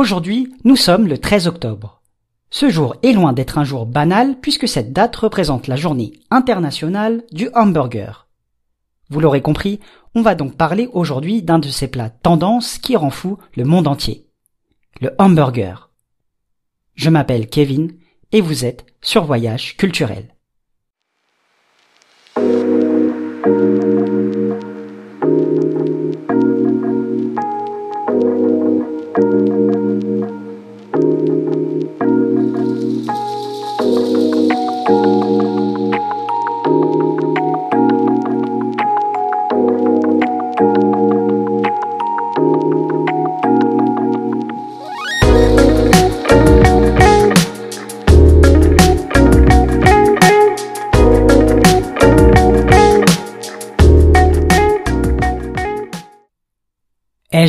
Aujourd'hui, nous sommes le 13 octobre. Ce jour est loin d'être un jour banal puisque cette date représente la journée internationale du hamburger. Vous l'aurez compris, on va donc parler aujourd'hui d'un de ces plats tendances qui rend fou le monde entier. Le hamburger. Je m'appelle Kevin et vous êtes sur Voyage Culturel.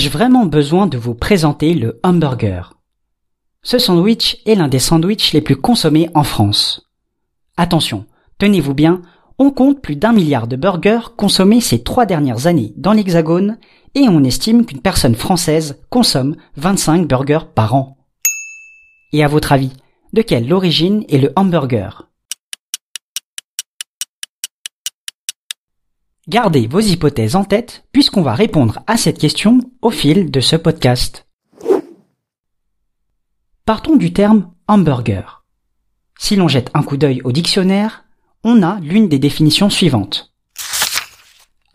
Ai-je vraiment besoin de vous présenter le hamburger? Ce sandwich est l'un des sandwichs les plus consommés en France. Attention, tenez-vous bien, on compte plus d'un milliard de burgers consommés ces trois dernières années dans l'Hexagone et on estime qu'une personne française consomme 25 burgers par an. Et à votre avis, de quelle origine est le hamburger? Gardez vos hypothèses en tête puisqu'on va répondre à cette question au fil de ce podcast. Partons du terme hamburger. Si l'on jette un coup d'œil au dictionnaire, on a l'une des définitions suivantes.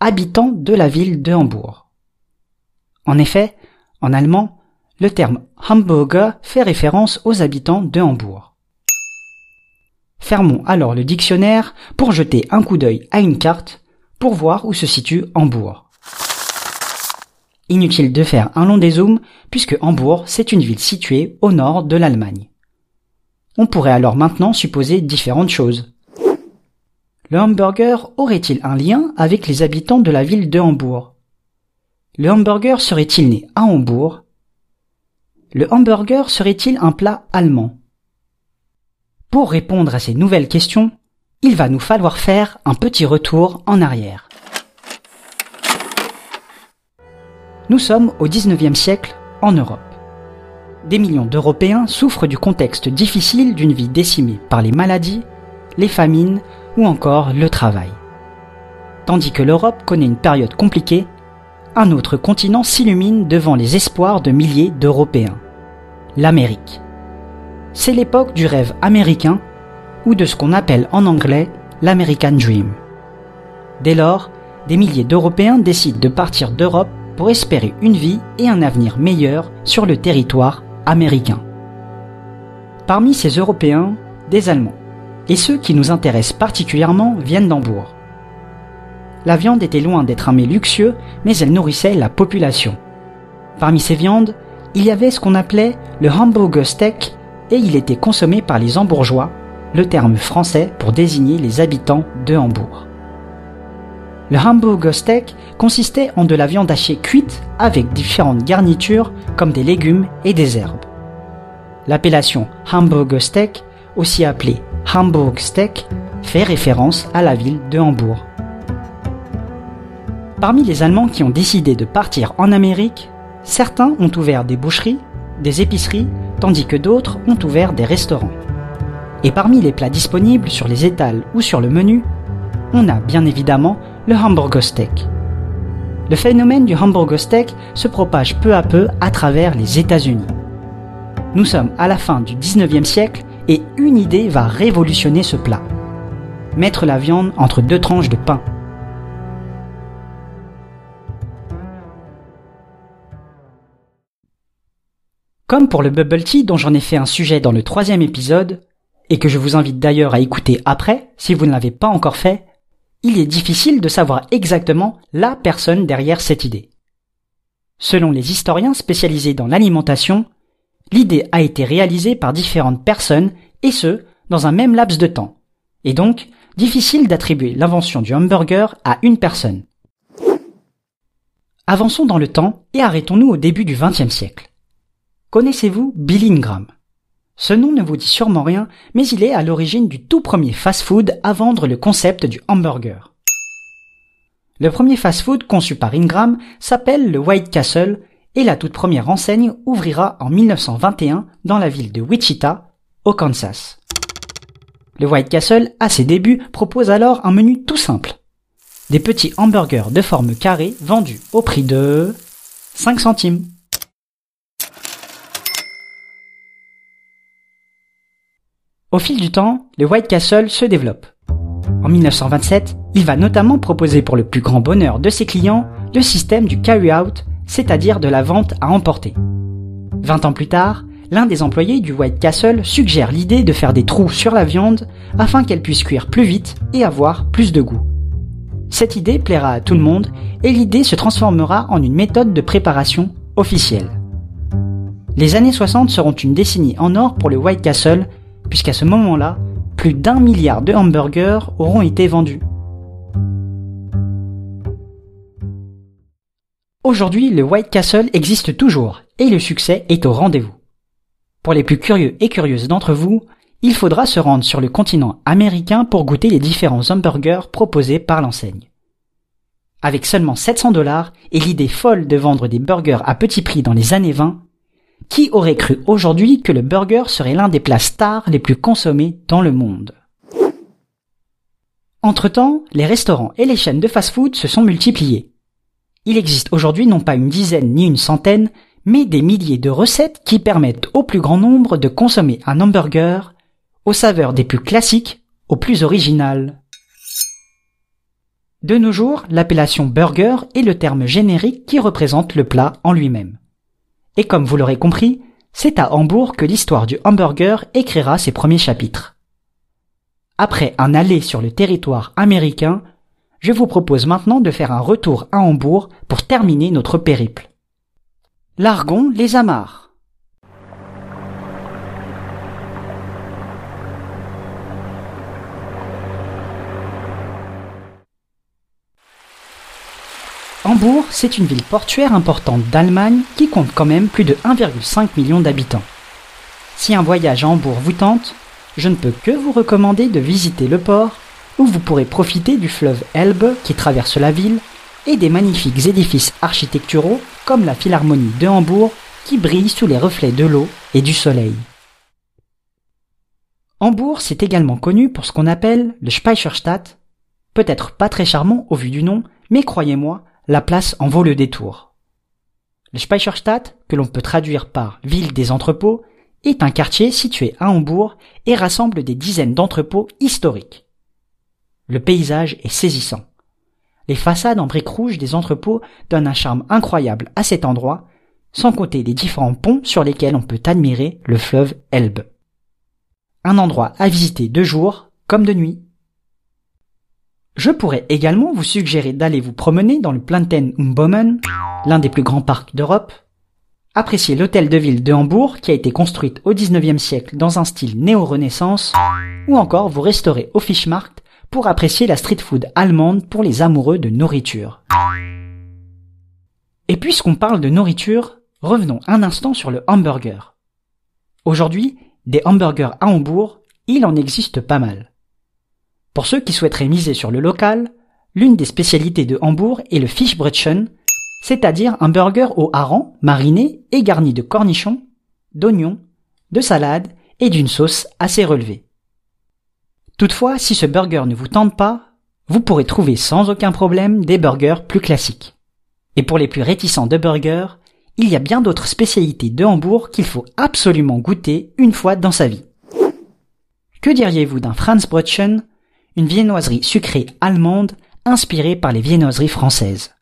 Habitant de la ville de Hambourg. En effet, en allemand, le terme Hamburger fait référence aux habitants de Hambourg. Fermons alors le dictionnaire pour jeter un coup d'œil à une carte pour voir où se situe Hambourg. Inutile de faire un long dézoom puisque Hambourg c'est une ville située au nord de l'Allemagne. On pourrait alors maintenant supposer différentes choses. Le hamburger aurait-il un lien avec les habitants de la ville de Hambourg? Le hamburger serait-il né à Hambourg? Le hamburger serait-il un plat allemand? Pour répondre à ces nouvelles questions, il va nous falloir faire un petit retour en arrière. Nous sommes au XIXe siècle en Europe. Des millions d'Européens souffrent du contexte difficile d'une vie décimée par les maladies, les famines ou encore le travail. Tandis que l'Europe connaît une période compliquée, un autre continent s'illumine devant les espoirs de milliers d'Européens. L'Amérique. C'est l'époque du rêve américain ou de ce qu'on appelle en anglais l'American Dream. Dès lors, des milliers d'Européens décident de partir d'Europe pour espérer une vie et un avenir meilleur sur le territoire américain. Parmi ces Européens, des Allemands. Et ceux qui nous intéressent particulièrement viennent d'Hambourg. La viande était loin d'être un mets luxueux, mais elle nourrissait la population. Parmi ces viandes, il y avait ce qu'on appelait le hamburger steak et il était consommé par les hambourgeois le terme français pour désigner les habitants de Hambourg. Le hamburger steak consistait en de la viande hachée cuite avec différentes garnitures comme des légumes et des herbes. L'appellation hamburger steak, aussi appelée Hamburg steak, fait référence à la ville de Hambourg. Parmi les Allemands qui ont décidé de partir en Amérique, certains ont ouvert des boucheries, des épiceries, tandis que d'autres ont ouvert des restaurants. Et parmi les plats disponibles sur les étals ou sur le menu, on a bien évidemment le hamburger steak. Le phénomène du hamburger steak se propage peu à peu à travers les États-Unis. Nous sommes à la fin du 19e siècle et une idée va révolutionner ce plat. Mettre la viande entre deux tranches de pain. Comme pour le bubble tea dont j'en ai fait un sujet dans le troisième épisode, et que je vous invite d'ailleurs à écouter après, si vous ne l'avez pas encore fait, il est difficile de savoir exactement la personne derrière cette idée. Selon les historiens spécialisés dans l'alimentation, l'idée a été réalisée par différentes personnes, et ce, dans un même laps de temps, et donc difficile d'attribuer l'invention du hamburger à une personne. Avançons dans le temps et arrêtons-nous au début du XXe siècle. Connaissez-vous Billy Ingram ce nom ne vous dit sûrement rien, mais il est à l'origine du tout premier fast-food à vendre le concept du hamburger. Le premier fast-food conçu par Ingram s'appelle le White Castle et la toute première enseigne ouvrira en 1921 dans la ville de Wichita, au Kansas. Le White Castle, à ses débuts, propose alors un menu tout simple. Des petits hamburgers de forme carrée vendus au prix de 5 centimes. Au fil du temps, le White Castle se développe. En 1927, il va notamment proposer pour le plus grand bonheur de ses clients le système du carry-out, c'est-à-dire de la vente à emporter. 20 ans plus tard, l'un des employés du White Castle suggère l'idée de faire des trous sur la viande afin qu'elle puisse cuire plus vite et avoir plus de goût. Cette idée plaira à tout le monde et l'idée se transformera en une méthode de préparation officielle. Les années 60 seront une décennie en or pour le White Castle puisqu'à ce moment-là, plus d'un milliard de hamburgers auront été vendus. Aujourd'hui, le White Castle existe toujours et le succès est au rendez-vous. Pour les plus curieux et curieuses d'entre vous, il faudra se rendre sur le continent américain pour goûter les différents hamburgers proposés par l'enseigne. Avec seulement 700 dollars et l'idée folle de vendre des burgers à petit prix dans les années 20, qui aurait cru aujourd'hui que le burger serait l'un des plats stars les plus consommés dans le monde? Entre-temps, les restaurants et les chaînes de fast-food se sont multipliés. Il existe aujourd'hui non pas une dizaine ni une centaine, mais des milliers de recettes qui permettent au plus grand nombre de consommer un hamburger aux saveurs des plus classiques aux plus originales. De nos jours, l'appellation burger est le terme générique qui représente le plat en lui-même. Et comme vous l'aurez compris, c'est à Hambourg que l'histoire du hamburger écrira ses premiers chapitres. Après un aller sur le territoire américain, je vous propose maintenant de faire un retour à Hambourg pour terminer notre périple. Largon les amarres. Hambourg, c'est une ville portuaire importante d'Allemagne qui compte quand même plus de 1,5 million d'habitants. Si un voyage à Hambourg vous tente, je ne peux que vous recommander de visiter le port, où vous pourrez profiter du fleuve Elbe qui traverse la ville et des magnifiques édifices architecturaux comme la Philharmonie de Hambourg qui brille sous les reflets de l'eau et du soleil. Hambourg, c'est également connu pour ce qu'on appelle le Speicherstadt, peut-être pas très charmant au vu du nom, mais croyez-moi, la place en vaut le détour. Le Speicherstadt, que l'on peut traduire par ville des entrepôts, est un quartier situé à Hambourg et rassemble des dizaines d'entrepôts historiques. Le paysage est saisissant. Les façades en briques rouges des entrepôts donnent un charme incroyable à cet endroit, sans compter les différents ponts sur lesquels on peut admirer le fleuve Elbe. Un endroit à visiter de jour comme de nuit. Je pourrais également vous suggérer d'aller vous promener dans le Planten Umbommen, l'un des plus grands parcs d'Europe, apprécier l'hôtel de ville de Hambourg qui a été construite au 19e siècle dans un style néo-renaissance, ou encore vous restaurer au Fischmarkt pour apprécier la street food allemande pour les amoureux de nourriture. Et puisqu'on parle de nourriture, revenons un instant sur le hamburger. Aujourd'hui, des hamburgers à Hambourg, il en existe pas mal. Pour ceux qui souhaiteraient miser sur le local, l'une des spécialités de Hambourg est le Fischbrötchen, c'est-à-dire un burger au hareng mariné et garni de cornichons, d'oignons, de salade et d'une sauce assez relevée. Toutefois, si ce burger ne vous tente pas, vous pourrez trouver sans aucun problème des burgers plus classiques. Et pour les plus réticents de burgers, il y a bien d'autres spécialités de Hambourg qu'il faut absolument goûter une fois dans sa vie. Que diriez-vous d'un Franzbrötchen une viennoiserie sucrée allemande inspirée par les viennoiseries françaises.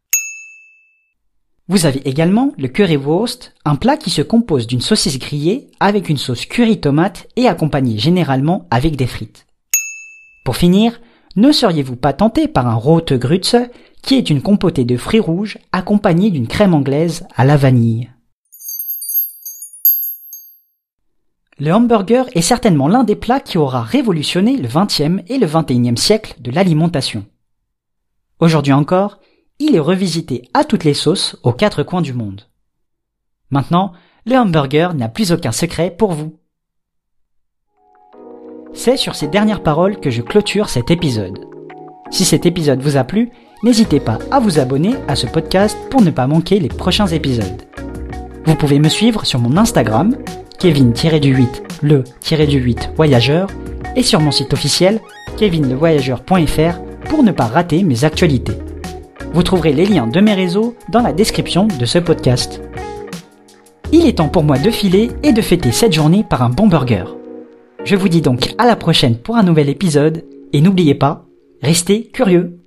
Vous avez également le currywurst, un plat qui se compose d'une saucisse grillée avec une sauce curry tomate et accompagné généralement avec des frites. Pour finir, ne seriez-vous pas tenté par un rote grütze qui est une compotée de fruits rouges accompagnée d'une crème anglaise à la vanille? Le hamburger est certainement l'un des plats qui aura révolutionné le XXe et le XXIe siècle de l'alimentation. Aujourd'hui encore, il est revisité à toutes les sauces aux quatre coins du monde. Maintenant, le hamburger n'a plus aucun secret pour vous. C'est sur ces dernières paroles que je clôture cet épisode. Si cet épisode vous a plu, n'hésitez pas à vous abonner à ce podcast pour ne pas manquer les prochains épisodes. Vous pouvez me suivre sur mon Instagram, Kevin-du-8, le-du-8 voyageur, et sur mon site officiel, kevinlevoyageur.fr pour ne pas rater mes actualités. Vous trouverez les liens de mes réseaux dans la description de ce podcast. Il est temps pour moi de filer et de fêter cette journée par un bon burger. Je vous dis donc à la prochaine pour un nouvel épisode, et n'oubliez pas, restez curieux